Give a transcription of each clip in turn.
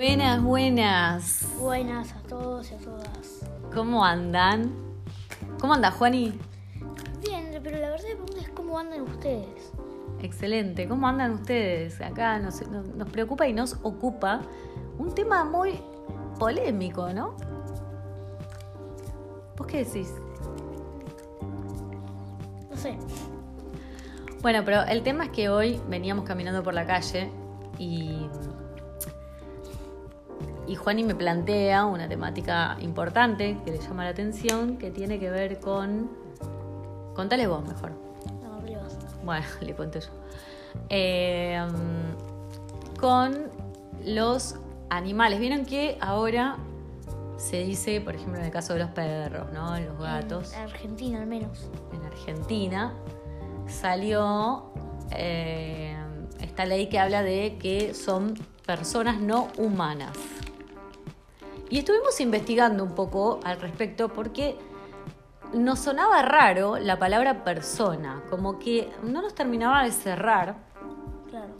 Buenas, buenas. Buenas a todos y a todas. ¿Cómo andan? ¿Cómo anda, Juani? Bien, pero la verdad es cómo andan ustedes. Excelente. ¿Cómo andan ustedes? Acá nos, nos, nos preocupa y nos ocupa un tema muy polémico, ¿no? ¿Vos qué decís? No sé. Bueno, pero el tema es que hoy veníamos caminando por la calle y, y Juani me plantea una temática importante que le llama la atención, que tiene que ver con... Contale vos mejor. No, vos. Bueno, le cuento yo. Eh, con los animales. Vieron que ahora se dice, por ejemplo, en el caso de los perros, ¿no? Los gatos. En Argentina al menos. En Argentina salió eh, esta ley que habla de que son personas no humanas. Y estuvimos investigando un poco al respecto porque nos sonaba raro la palabra persona, como que no nos terminaba de cerrar. Claro.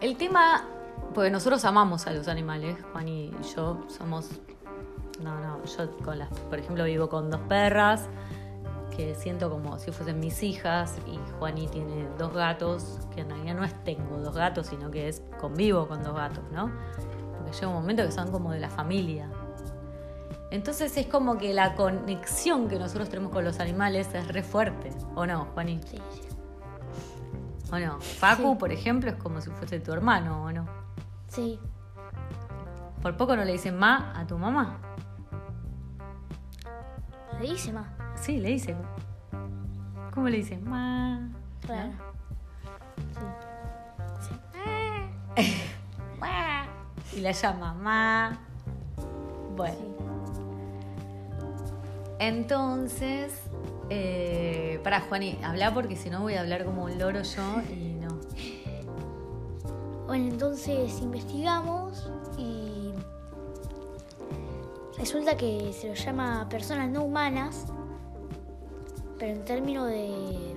El tema, porque nosotros amamos a los animales, Juan y yo somos, no, no, yo con las, por ejemplo, vivo con dos perras que siento como si fuesen mis hijas y Juani tiene dos gatos, que en realidad no es tengo dos gatos, sino que es convivo con dos gatos, ¿no? Porque llega un momento que son como de la familia. Entonces es como que la conexión que nosotros tenemos con los animales es re fuerte, ¿o no, Juani? Sí, sí. ¿O no? Facu, Sí. por ejemplo, es como si fuese tu hermano, ¿o no? Sí. Por poco no le dicen ma a tu mamá. Le dice más. Sí, le dicen. ¿Cómo le dicen? Ma. Claro. Y la llama ma. Bueno. Sí. Entonces, eh, para Juani, habla porque si no voy a hablar como un loro yo y no. Bueno, entonces investigamos y resulta que se lo llama personas no humanas, pero en términos de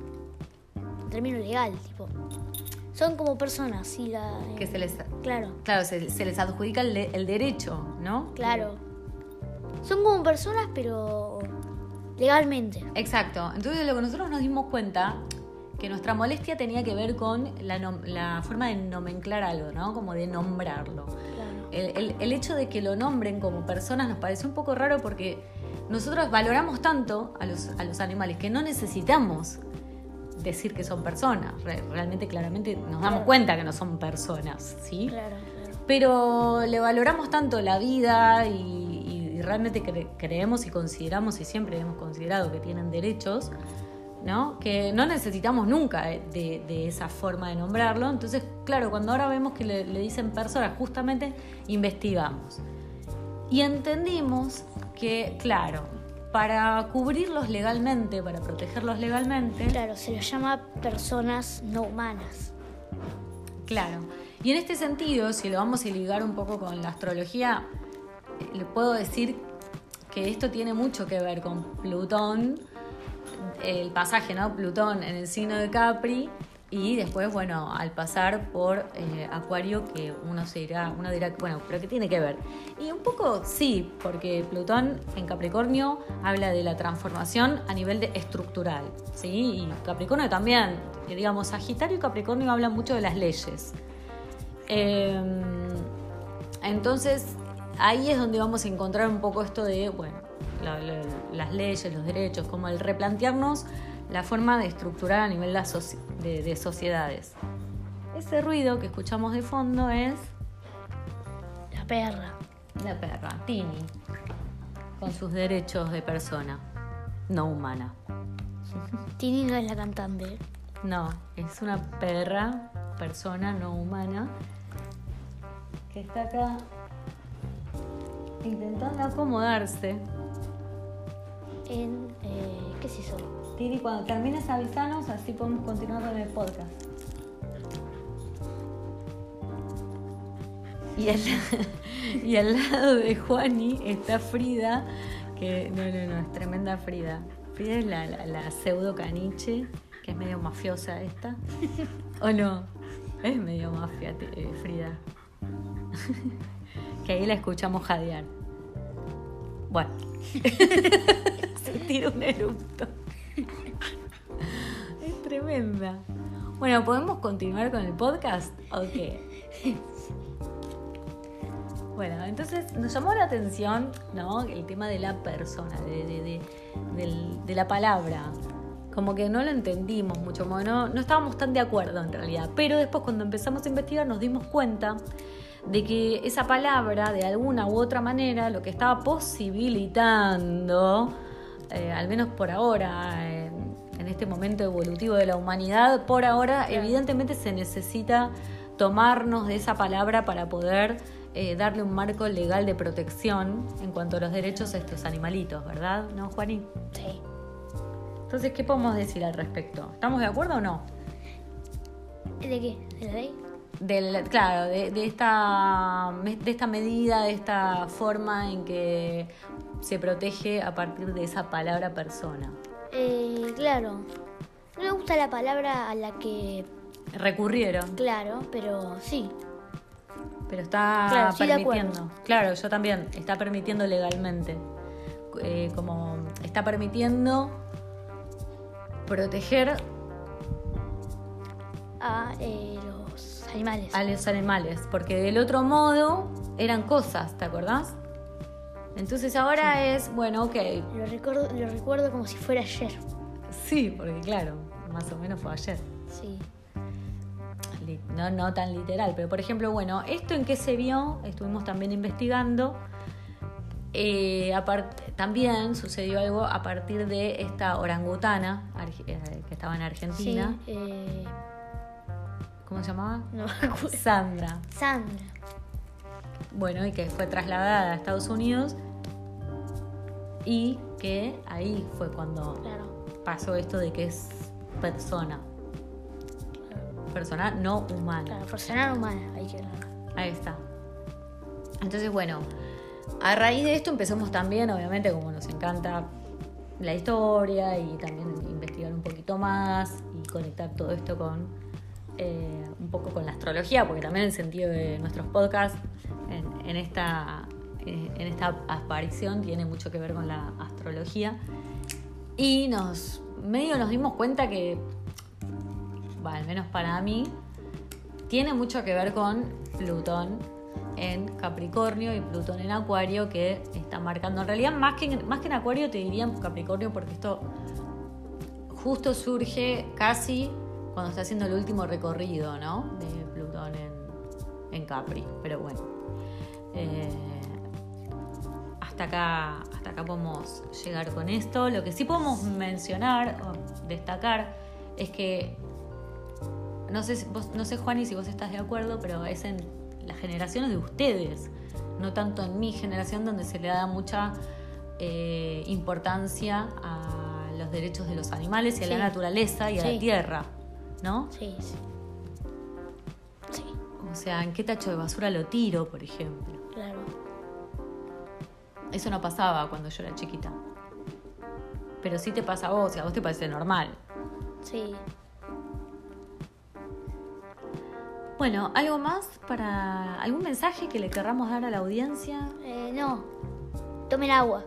en términos legal, tipo son como personas, sí la Que se les, claro, claro, se, se les adjudica el, de- el derecho, ¿no? claro. Son como personas pero legalmente. Exacto. Entonces lo que nosotros nos dimos cuenta que nuestra molestia tenía que ver con la, la forma de nomenclar algo, ¿no? Como de nombrarlo. Claro. El, el- el hecho de que lo nombren como personas nos pareció un poco raro porque nosotros valoramos tanto a los, a los animales que no necesitamos decir que son personas. Re- realmente, claramente, nos damos cuenta que no son personas, ¿sí? Claro, claro. Pero le valoramos tanto la vida y, realmente cre- creemos y consideramos y siempre hemos considerado que tienen derechos, ¿no? Que no necesitamos nunca de, de esa forma de nombrarlo. Entonces, claro, cuando ahora vemos que le, le dicen personas, justamente investigamos. Y entendimos que, claro, para cubrirlos legalmente, para protegerlos legalmente, Claro, se los llama personas no humanas. Claro. Y en este sentido, si lo vamos a ligar un poco con la astrología, le puedo decir que esto tiene mucho que ver con Plutón, el pasaje, ¿no? Plutón en el signo de Capri y después, bueno, al pasar por eh, Acuario, que uno se dirá, uno dirá, bueno, pero ¿qué tiene que ver? Y un poco sí, porque Plutón en Capricornio habla de la transformación a nivel de estructural, ¿sí? Y Capricornio también, digamos, Sagitario y Capricornio hablan mucho de las leyes. Eh, entonces, ahí es donde vamos a encontrar un poco esto de, bueno, la- la- las leyes, los derechos, como el replantearnos la forma de estructurar a nivel de, soci- de- de sociedades. Ese ruido que escuchamos de fondo es La perra. la perra, Tini, con sus derechos de persona, no humana. Tini no es la cantante. No, es una perra, persona no humana, que está acá intentando acomodarse. En. eh, ¿Qué es eso? Tini, cuando termines avisanos, así podemos continuar con el podcast. Y al, y al lado de Juani está Frida, que no, no, no, es tremenda Frida. Frida es la, la, la pseudo caniche, que es medio mafiosa esta. ¿O no? Es medio mafia, eh, Frida. que ahí la escuchamos jadear. Bueno. Se tira un erupto. Bueno, ¿podemos continuar con el podcast? Ok. Bueno, entonces nos llamó la atención, ¿no? El tema de la persona, de, la palabra. Como que no lo entendimos mucho, no, no estábamos tan de acuerdo en realidad. Pero después cuando empezamos a investigar nos dimos cuenta de que esa palabra, de alguna u otra manera, lo que estaba posibilitando, eh, al menos por ahora, en, en este momento evolutivo de la humanidad, por ahora evidentemente se necesita tomarnos de esa palabra para poder eh, darle un marco legal de protección en cuanto a los derechos a estos animalitos, ¿verdad? ¿No, Juaní? Sí. Entonces, ¿qué podemos decir al respecto? ¿Estamos de acuerdo o no? ¿De qué? ¿De la ley? Del, claro, de, de esta, de esta medida, de esta forma en que se protege a partir de esa palabra persona. Eh, claro. No me gusta la palabra a la que. Recurrieron, Claro, pero sí. pero está Claro, permitiendo. Claro, yo también, está permitiendo legalmente. Eh, como está permitiendo proteger A eh, los animales. a los animales, porque del otro modo eran cosas, ¿te acordás? Entonces ahora es, bueno, ok, Lo recuerdo, lo recuerdo como si fuera ayer. sí, porque claro, más o menos fue ayer. Sí. No, no tan literal, pero por ejemplo, bueno, esto en qué se vio, estuvimos también investigando. Eh, apart- también sucedió algo a partir de esta orangutana eh, que estaba en Argentina. Sí. Eh, ¿Cómo se llamaba? no me acuerdo. Sandra. Sandra. Bueno, y que fue trasladada a Estados Unidos. Y que ahí fue cuando Claro. pasó esto de que es persona. Persona no humana. Claro, persona humana, hay que. Ahí está. Entonces, bueno, a raíz de esto empezamos también, obviamente, como nos encanta la historia y también investigar un poquito más y conectar todo esto con eh, un poco con la astrología, porque también el sentido de nuestros podcasts en, en esta, en esta aparición tiene mucho que ver con la astrología. Y nos medio nos dimos cuenta que, al menos para mí, tiene mucho que ver con Plutón en Capricornio y Plutón en Acuario que está marcando. En realidad, más que en, más que en Acuario, te diría en Capricornio porque esto justo surge casi cuando está haciendo el último recorrido, ¿no? De Plutón en, en Capri. Pero bueno. eh, hasta acá, hasta acá podemos llegar con esto. Lo que sí podemos mencionar o destacar es que no sé, vos, no sé Juani si vos estás de acuerdo, pero es en las generaciones de ustedes, no tanto en mi generación donde se le da mucha eh, importancia a los derechos de los animales y a Sí. la naturaleza y a Sí. la tierra, ¿no? Sí, sí. Sí, O sea, ¿en qué tacho de basura lo tiro, por ejemplo? Eso no pasaba cuando yo era chiquita. Pero sí te pasa a vos y a vos te parece normal. Sí. Bueno, ¿algo más para algún mensaje que le querramos dar a la audiencia? Eh, no. Tomen agua.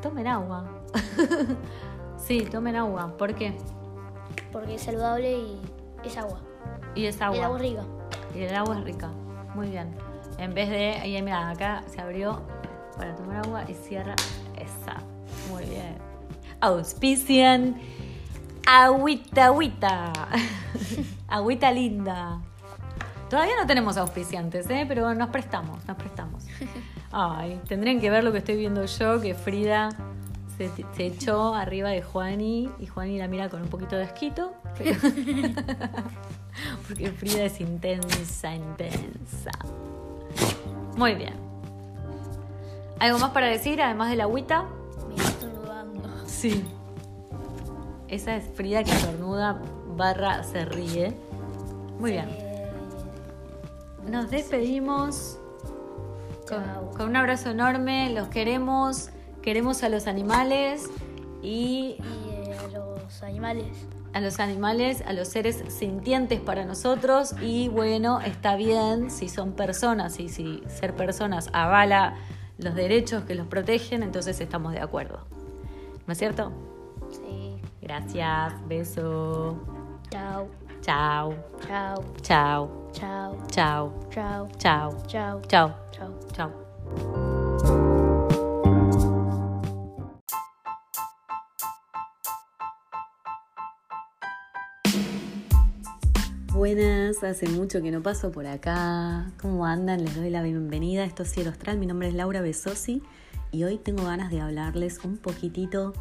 Tomen agua. sí, tomen agua. ¿Por qué? Porque es saludable y es agua. Y es Y agua. el agua es rica. Y el agua es rica. Muy bien. En vez de. Ahí, mira, acá se abrió para tomar agua y cierra esa. Muy bien. Auspician. Agüita, agüita. agüita linda. Todavía no tenemos auspiciantes, ¿eh? pero nos prestamos, nos prestamos. Ay, tendrían que ver lo que estoy viendo yo, que Frida se, se echó arriba de Juani y Juani la mira con un poquito de asquito. pero- Porque Frida es intensa, intensa. Muy bien. ¿Algo más para decir, además de la agüita? Me estornudando. Sí. Esa es Frida que estornuda barra se ríe. Muy bien. Nos despedimos con, un abrazo enorme. Los queremos. Queremos a los animales. Y y eh, a los animales. A los animales, a los seres sintientes para nosotros y bueno, está bien si son personas y si ser personas avala los derechos que los protegen, entonces estamos de acuerdo. ¿No es cierto? Sí. Gracias, beso. Chao. Chao. Chao. Chao. Chao. Chao. Chao. Chao. Chao. Chao. Chao. Buenas, hace mucho que no paso por acá. ¿Cómo andan? Les doy la bienvenida. Esto es Cielo Astral. Mi nombre es Laura Besosi y hoy tengo ganas de hablarles un poquitito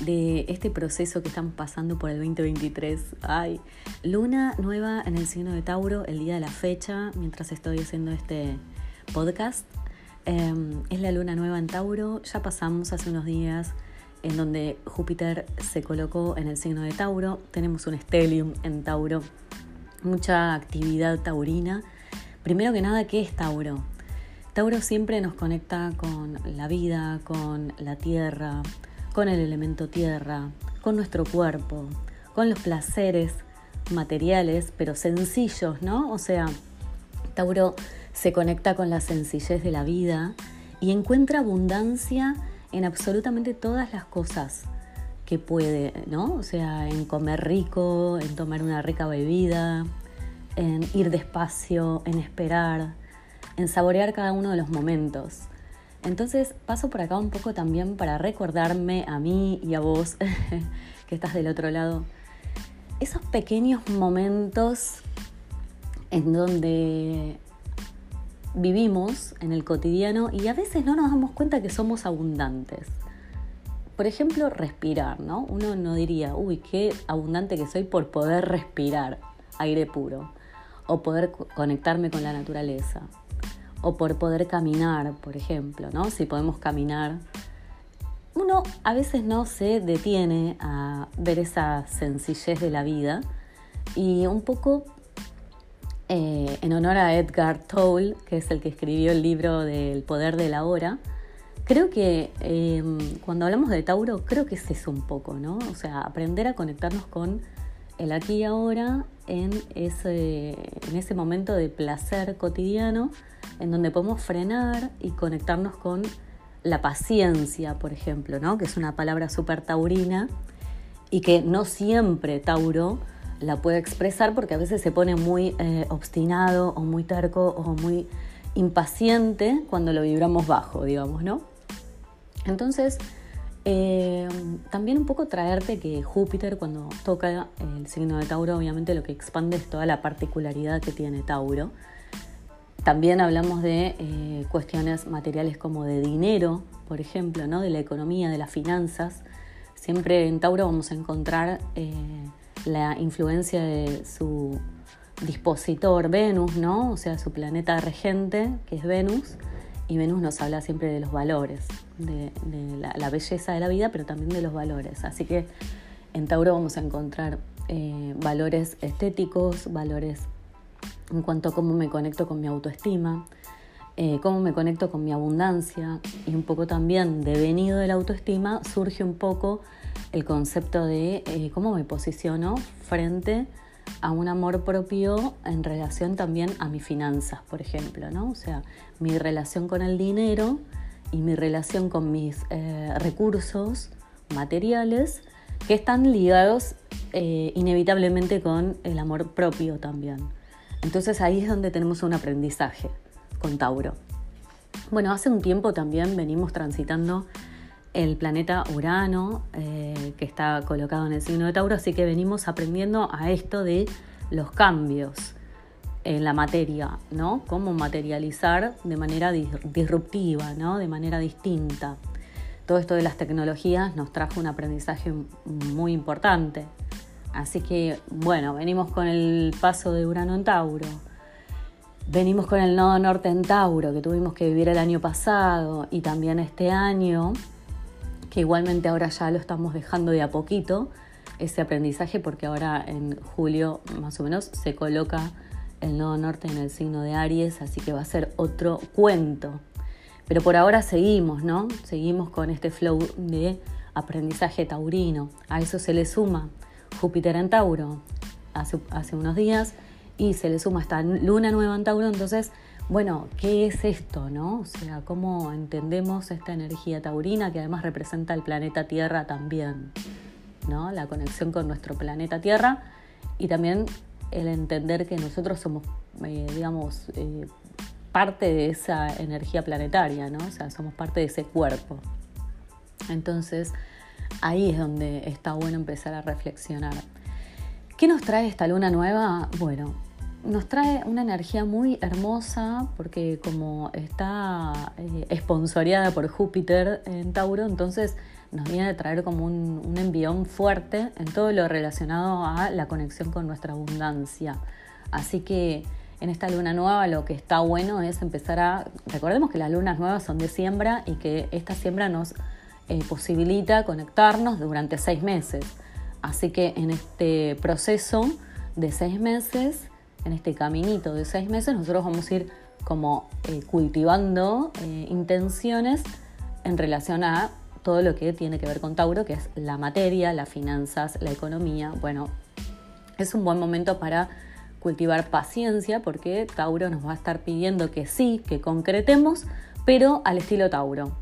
de este proceso que estamos pasando por el 2023. Ay, luna nueva en el signo de Tauro, el día de la fecha, mientras estoy haciendo este podcast. Eh, es la luna nueva en Tauro. Ya pasamos hace unos días en donde Júpiter se colocó en el signo de Tauro. Tenemos un stellium en Tauro, mucha actividad taurina. Primero que nada, ¿qué es Tauro? Tauro siempre nos conecta con la vida, con la tierra, con el elemento tierra, con nuestro cuerpo, con los placeres materiales, pero sencillos, ¿no? O sea, Tauro se conecta con la sencillez de la vida y encuentra abundancia en absolutamente todas las cosas que puede, ¿no? O sea, en comer rico, en tomar una rica bebida, en ir despacio, en esperar, en saborear cada uno de los momentos. Entonces paso por acá un poco también para recordarme a mí y a vos que estás del otro lado, esos pequeños momentos en donde vivimos en el cotidiano y a veces no nos damos cuenta que somos abundantes. Por ejemplo, respirar, ¿no? Uno no diría, uy, qué abundante que soy por poder respirar aire puro, o poder conectarme con la naturaleza, o por poder caminar, por ejemplo, ¿no? Si podemos caminar. Uno a veces no se detiene a ver esa sencillez de la vida y un poco eh, en honor a Edgar Tolle, que es el que escribió el libro del poder de la hora, creo que eh, cuando hablamos de Tauro, creo que es eso un poco, ¿no? O sea, aprender a conectarnos con el aquí y ahora en ese, en ese momento de placer cotidiano, en donde podemos frenar y conectarnos con la paciencia, por ejemplo, ¿no? que es una palabra súper taurina y que no siempre Tauro la puede expresar porque a veces se pone muy eh, obstinado o muy terco o muy impaciente cuando lo vibramos bajo, digamos, ¿no? Entonces, eh, también un poco traerte que Júpiter cuando toca el signo de Tauro, obviamente lo que expande es toda la particularidad que tiene Tauro. También hablamos de eh, cuestiones materiales como de dinero, por ejemplo, ¿no? de la economía, de las finanzas. Siempre en Tauro vamos a encontrar la influencia de su dispositor Venus, ¿no? O sea, su planeta regente, que es Venus, y Venus nos habla siempre de los valores, de, la, belleza de la vida, pero también de los valores. Así que en Tauro vamos a encontrar eh, valores estéticos, valores en cuanto a cómo me conecto con mi autoestima, eh, cómo me conecto con mi abundancia y un poco también devenido de la autoestima surge un poco el concepto de eh, cómo me posiciono frente a un amor propio en relación también a mis finanzas, por ejemplo, ¿no? O sea, mi relación con el dinero y mi relación con mis eh, recursos materiales que están ligados eh, inevitablemente con el amor propio también. Entonces ahí es donde tenemos un aprendizaje con Tauro. Bueno, hace un tiempo también venimos transitando el planeta Urano, eh, que está colocado en el signo de Tauro, así que venimos aprendiendo a esto de los cambios en la materia, ¿no? Cómo materializar de manera disruptiva, ¿no? De manera distinta. Todo esto de las tecnologías nos trajo un aprendizaje muy importante. Así que, bueno, venimos con el paso de Urano en Tauro. Venimos con el nodo norte en Tauro que tuvimos que vivir el año pasado y también este año que igualmente ahora ya lo estamos dejando de a poquito, ese aprendizaje, porque ahora en julio más o menos se coloca el nodo norte en el signo de Aries, así que va a ser otro cuento. Pero por ahora seguimos, ¿no? Seguimos con este flow de aprendizaje taurino. A eso se le suma Júpiter en Tauro hace, hace unos días y se le suma esta luna nueva en Tauro, entonces, bueno, ¿qué es esto, no? O sea, ¿cómo entendemos esta energía taurina que además representa el planeta Tierra también, ¿no? La conexión con nuestro planeta Tierra y también el entender que nosotros somos, eh, digamos, eh, parte de esa energía planetaria, ¿no? O sea, somos parte de ese cuerpo. Entonces, ahí es donde está bueno empezar a reflexionar. ¿Qué nos trae esta luna nueva? Bueno, nos trae una energía muy hermosa porque como está eh, por Júpiter en Tauro, entonces nos viene a traer como un, un, envión fuerte en todo lo relacionado a la conexión con nuestra abundancia. Así que en esta luna nueva lo que está bueno es empezar a... Recordemos que las lunas nuevas son de siembra y que esta siembra nos eh, posibilita conectarnos durante seis meses. Así que en este proceso de seis meses, en este caminito de seis meses, nosotros vamos a ir como eh, cultivando eh, intenciones en relación a todo lo que tiene que ver con Tauro, que es la materia, las finanzas, la economía. Bueno, es un buen momento para cultivar paciencia porque Tauro nos va a estar pidiendo que sí, que concretemos, pero al estilo Tauro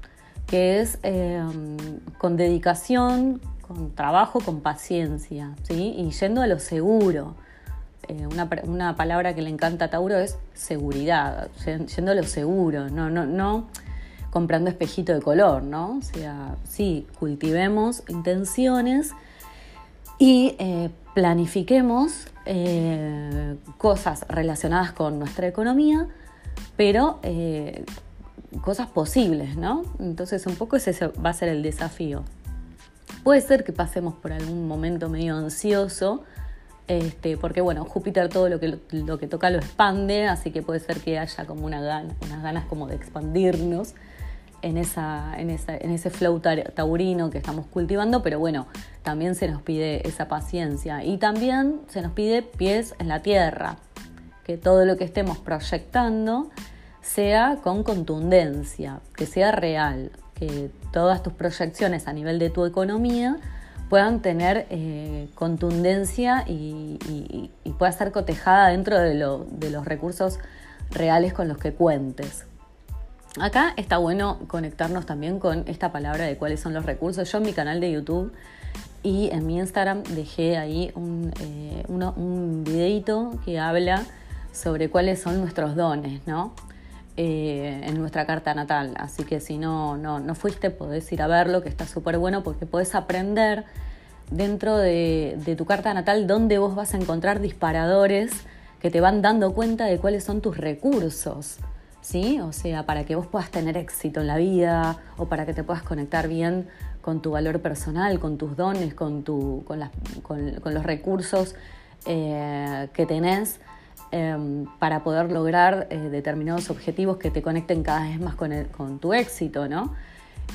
que es em, con dedicación, con trabajo, con paciencia, ¿sí? y yendo a lo seguro. Eh, una, palabra que le encanta a Tauro es seguridad, yendo lo seguro, no, no, no comprando espejito de color, ¿no? O sea, sí, cultivemos intenciones y eh, planifiquemos eh, cosas relacionadas con nuestra economía, pero cosas posibles, ¿no? Entonces un poco ese va a ser el desafío. Puede ser que pasemos por algún momento medio ansioso, este, porque bueno, Júpiter todo lo que, lo que toca lo expande, así que puede ser que haya como una unas ganas como de expandirnos en, esa, en, esa, en ese flow taurino que estamos cultivando, pero bueno, también se nos pide esa paciencia. Y también se nos pide pies en la tierra, que todo lo que estemos proyectando sea con contundencia, que sea real, que todas tus proyecciones a nivel de tu economía puedan tener eh, contundencia y, pueda ser cotejada dentro de, los recursos reales con los que cuentes. Acá está bueno conectarnos también con esta palabra de cuáles son los recursos. Yo en mi canal de YouTube y en mi Instagram dejé ahí un, eh, un videito que habla sobre cuáles son nuestros dones, ¿no? Eh, en nuestra carta natal. Así que si no, no, no fuiste, podés ir a verlo, que está súper bueno porque podés aprender dentro de, tu carta natal dónde vos vas a encontrar disparadores que te van dando cuenta de cuáles son tus recursos. ¿Sí? O sea, para que vos puedas tener éxito en la vida o para que te puedas conectar bien con tu valor personal, con tus dones, con, tu, con, las, con, los recursos eh, que tenés Em, para poder lograr eh, determinados objetivos que te conecten cada vez más con, tu éxito, ¿no?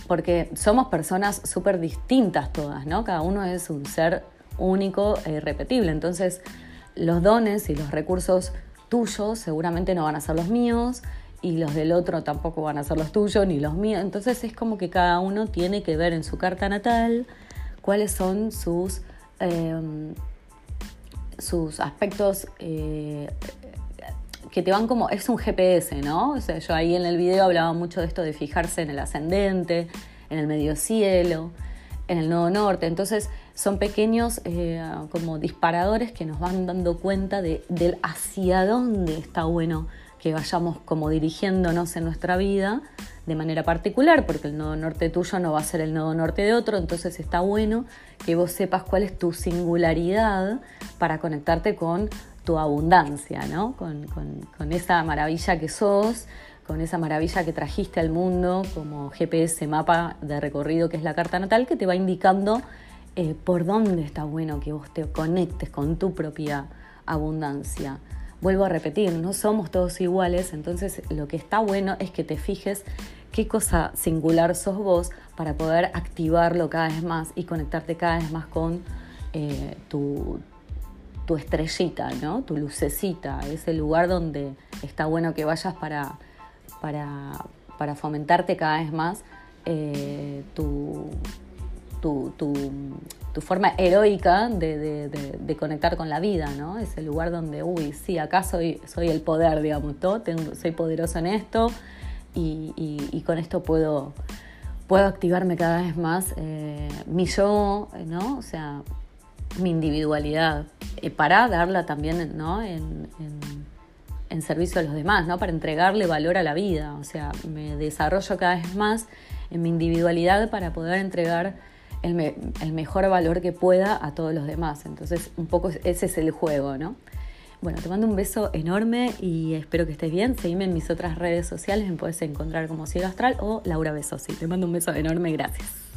Porque somos personas súper distintas todas, ¿no? Cada uno es un ser único e irrepetible. Entonces, los dones y los recursos tuyos seguramente no van a ser los míos y los del otro tampoco van a ser los tuyos ni los míos. Entonces es como que cada uno tiene que ver en su carta natal cuáles son sus em, sus aspectos eh, que te van como, es un GPS, ¿no? O sea, yo ahí en el video hablaba mucho de esto de fijarse en el ascendente, en el medio cielo, en el nodo norte. Entonces son pequeños eh, como disparadores que nos van dando cuenta de, del hacia dónde está bueno que vayamos como dirigiéndonos en nuestra vida de manera particular, porque el nodo norte tuyo no va a ser el nodo norte de otro, entonces está bueno que vos sepas cuál es tu singularidad para conectarte con tu abundancia, ¿no? con, esa maravilla que sos, con esa maravilla que trajiste al mundo como GPS, mapa de recorrido que es la carta natal, que te va indicando eh, por dónde está bueno que vos te conectes con tu propia abundancia. Vuelvo a repetir, no somos todos iguales, entonces lo que está bueno es que te fijes qué cosa singular sos vos para poder activarlo cada vez más y conectarte cada vez más con eh, tu, estrellita, ¿no? tu lucecita, ese lugar donde está bueno que vayas para, para, fomentarte cada vez más eh, tu, tu, tu, forma heroica de, de, conectar con la vida, ¿no? Es el lugar donde, uy, sí, acá soy, soy el poder, digamos, soy poderoso en esto y, y, con esto puedo, puedo activarme cada vez más eh, mi yo, ¿no? O sea, mi individualidad, eh, para darla también, ¿no? En, en servicio a los demás, ¿no? Para entregarle valor a la vida. O sea, me desarrollo cada vez más en mi individualidad para poder entregar el, el, mejor valor que pueda a todos los demás. Entonces, un poco ese es el juego, ¿no? Bueno, te mando un beso enorme y espero que estés bien. Seguime en mis otras redes sociales, me puedes encontrar como Cielo Astral o Laura Besosi. Te mando un beso enorme, gracias.